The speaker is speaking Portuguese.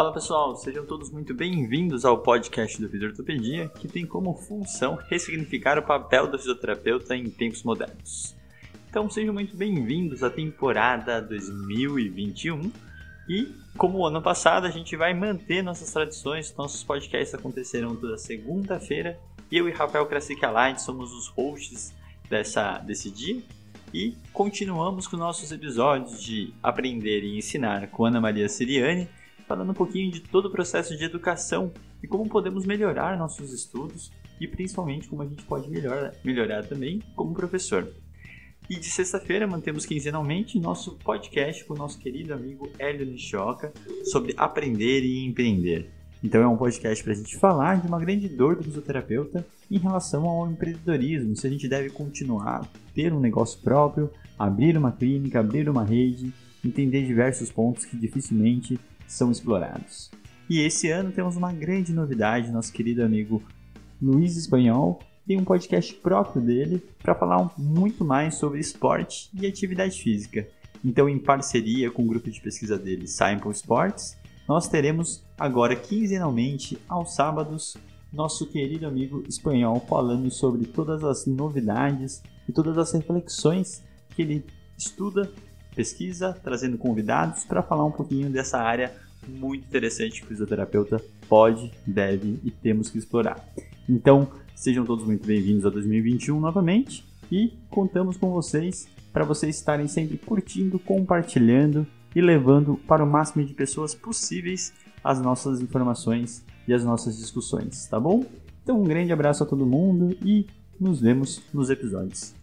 Fala pessoal, sejam todos muito bem-vindos ao podcast do Fisiortopedia, que tem como função ressignificar o papel do fisioterapeuta em tempos modernos. Então sejam muito bem-vindos à temporada 2021 e, como o ano passado, a gente vai manter nossas tradições, nossos podcasts acontecerão toda segunda-feira. Eu e Rafael Light somos os hosts dessa, desse dia e continuamos com nossos episódios de Aprender e Ensinar com Ana Maria Siriani falando um pouquinho de todo o processo de educação e como podemos melhorar nossos estudos e principalmente como a gente pode melhorar, melhorar também como professor. E de sexta-feira mantemos quinzenalmente nosso podcast com o nosso querido amigo Hélio Nishioka sobre aprender e empreender. Então é um podcast para a gente falar de uma grande dor do fisioterapeuta em relação ao empreendedorismo, se a gente deve continuar ter um negócio próprio, abrir uma clínica, abrir uma rede, entender diversos pontos que dificilmente são explorados. E esse ano temos uma grande novidade, nosso querido amigo Luiz Espanhol tem um podcast próprio dele para falar muito mais sobre esporte e atividade física. Então, em parceria com o grupo de pesquisa dele, Simple Sports, nós teremos agora quinzenalmente, aos sábados, nosso querido amigo espanhol falando sobre todas as novidades e todas as reflexões que ele estuda pesquisa, trazendo convidados para falar um pouquinho dessa área muito interessante que o fisioterapeuta pode, deve e temos que explorar. Então, sejam todos muito bem-vindos a 2021 novamente e contamos com vocês para vocês estarem sempre curtindo, compartilhando e levando para o máximo de pessoas possíveis as nossas informações e as nossas discussões, tá bom? Então, um grande abraço a todo mundo e nos vemos nos episódios.